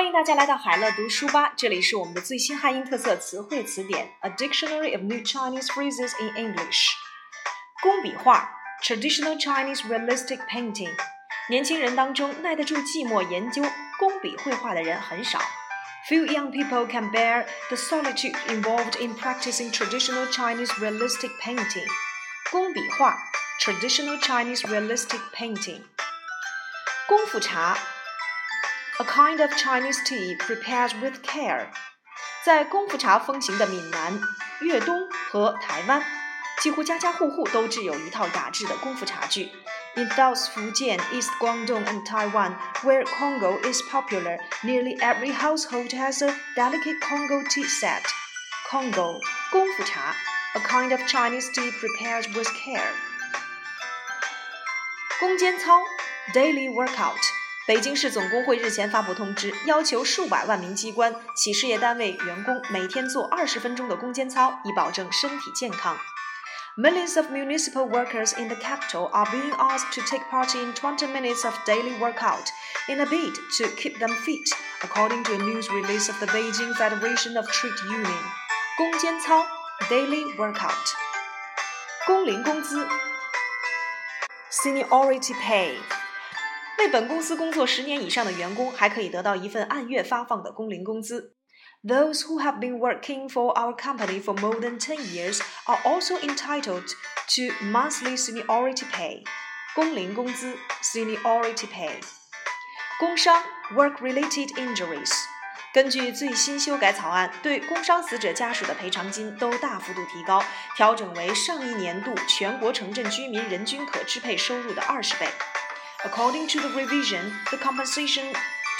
欢迎大家来到海乐读书吧，这里是我们的最新汉音特色词汇词典，A Dictionary of New Chinese Phrases in English。工笔画，Traditional Chinese Realistic Painting。年轻人当中耐得住寂寞研究工笔绘画的人很少。Few young people can bear the solitude involved in practicing traditional Chinese realistic painting. 工笔画，Traditional Chinese realistic painting。功夫茶。 a kind of Chinese tea prepared with care。在功夫茶风行的闽南、粤东和台湾，几乎家家户户都制有一套雅致的功夫茶具。In South Fujian, East Guangdong, and Taiwan, where Congou is popular, nearly every household has a delicate Congou tea set. Congou, 功夫茶, a kind of Chinese tea prepared with care. 工间操, daily workout. 北京市总工会日前发布通知，要求数百万名机关、企事业单位员工每天做二十分钟的攻坚操，以保证身体健康。Millions of municipal workers in the capital are being asked to take part in 20 minutes of daily workout in a bid to keep them fit, according to a news release of the Beijing Federation of Trade Union. 攻坚操 daily workout. 工龄工资 seniority pay. 为本公司工作十年以上的员工还可以得到一份按月发放的工龄工资。Those who have been working for our company for more than 10 years are also entitled to monthly seniority pay. 工龄工资 seniority pay. 工伤 work-related injuries. 根据最新修改草案，对工伤死者家属的赔偿金都大幅度提高，调整为上一年度全国城镇居民人均可支配收入的二十倍。According to the revision, the compensation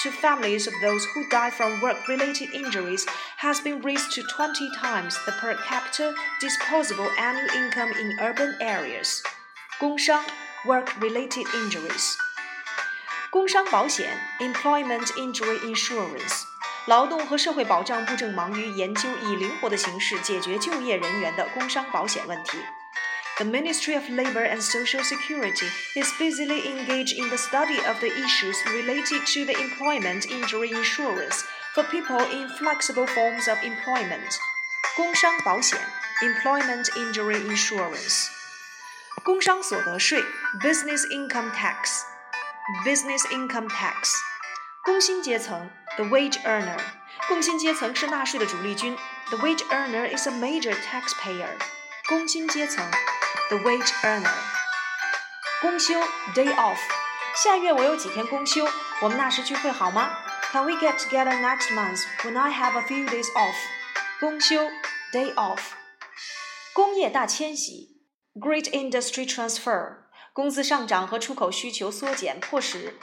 to families of those who die from work related injuries has been raised to 20 times the per capita disposable annual income in urban areas. 工伤 work related injuries. 工伤保险, employment injury insurance. 劳动和社会保障部正忙于研究以灵活的形式解决就业人员的工伤保险问题。the Ministry of Labor and Social Security is busily engaged in the study of the issues related to the employment injury insurance for people in flexible forms of employment. 工伤保险 employment injury insurance. 工商所得税 business income tax business income tax. 工薪阶层 the wage earner. 工薪阶层是纳税的主力军 the wage earner is a major taxpayer. 工薪阶层 The wage earner。公休 day off，下月我有几天公休，我们那时聚会好吗？Can we get together next month when I have a few days off？公休 day off。工业大迁徙 great industry transfer，工资上涨和出口需求缩减，迫使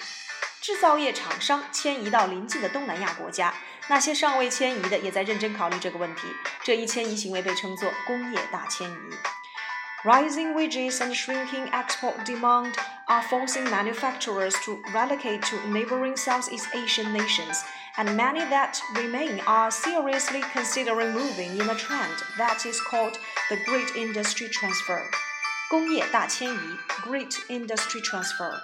制造业厂商迁移到邻近的东南亚国家。那些尚未迁移的也在认真考虑这个问题。这一迁移行为被称作工业大迁移。Rising wages and shrinking export demand are forcing manufacturers to relocate to neighboring Southeast Asian nations, and many that remain are seriously considering moving in a trend that is called the Great Industry Transfer. 工业大迁移 Great Industry Transfer.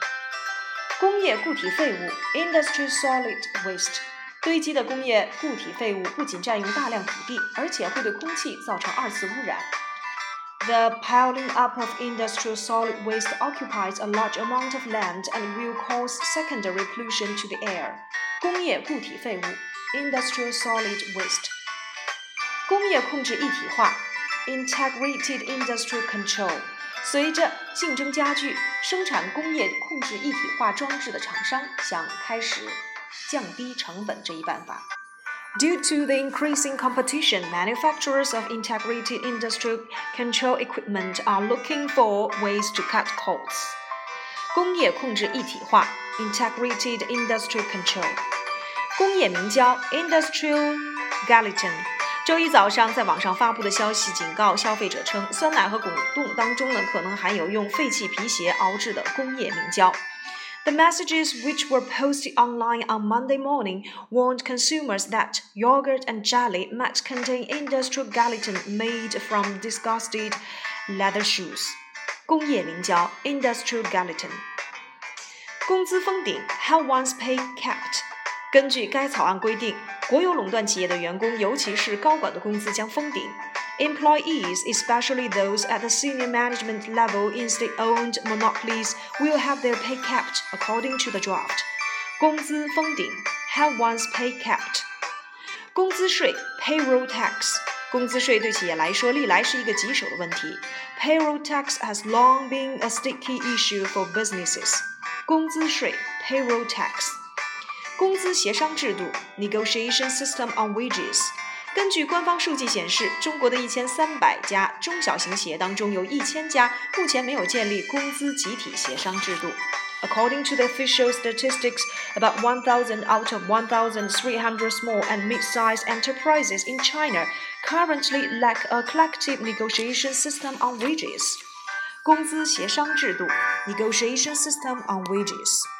工业固体废物 Industry Solid Waste. 堆积的工业固体废物不仅占用大量土地，而且会对空气造成二次污染。 the piling up of industrial solid waste occupies a large amount of land and will cause secondary pollution to the air. 工业固体废物 （industrial solid waste）。工业控制一体化 （integrated industrial control）。随着竞争加剧，生产工业控制一体化装置的厂商想开始降低成本这一办法。 Due to the increasing competition, manufacturers of integrated industrial control equipment are looking for ways to cut costs. 工业控制一体化 （Integrated Industrial Control）。工业明胶 （Industrial Gelatin）。周一早上在网上发布的消息警告消费者称，酸奶和果冻当中呢可能含有用废弃皮鞋熬制的工业明胶。 the messages, which were posted online on Monday morning, warned consumers that yogurt and jelly might contain industrial gelatin made from disgusted leather shoes. 工业明胶 industrial gelatin. 工资封顶 how one's pay kept. 根据该草案规定，国有垄断企业的员工，尤其是高管的工资将封顶。 Employees, especially those at the senior management level in state-owned monopolies, will have their pay capped according to the draft. 工资封顶，have one's pay capped. 工资税，payroll tax. 工资税对企业来说历来是一个棘手的问题。Payroll tax has long been a sticky issue for businesses. 工资税，payroll tax. 工资协商制度，negotiation system on wages。 根据官方数据显示，中国的一千三百家中小型企业当中，有一千家目前没有建立工资集体协商制度。According to the official statistics, about 1,000 out of 1,300 small and mid-sized enterprises in China currently lack a collective negotiation system on wages. 工资协商制度 （negotiation system on wages）。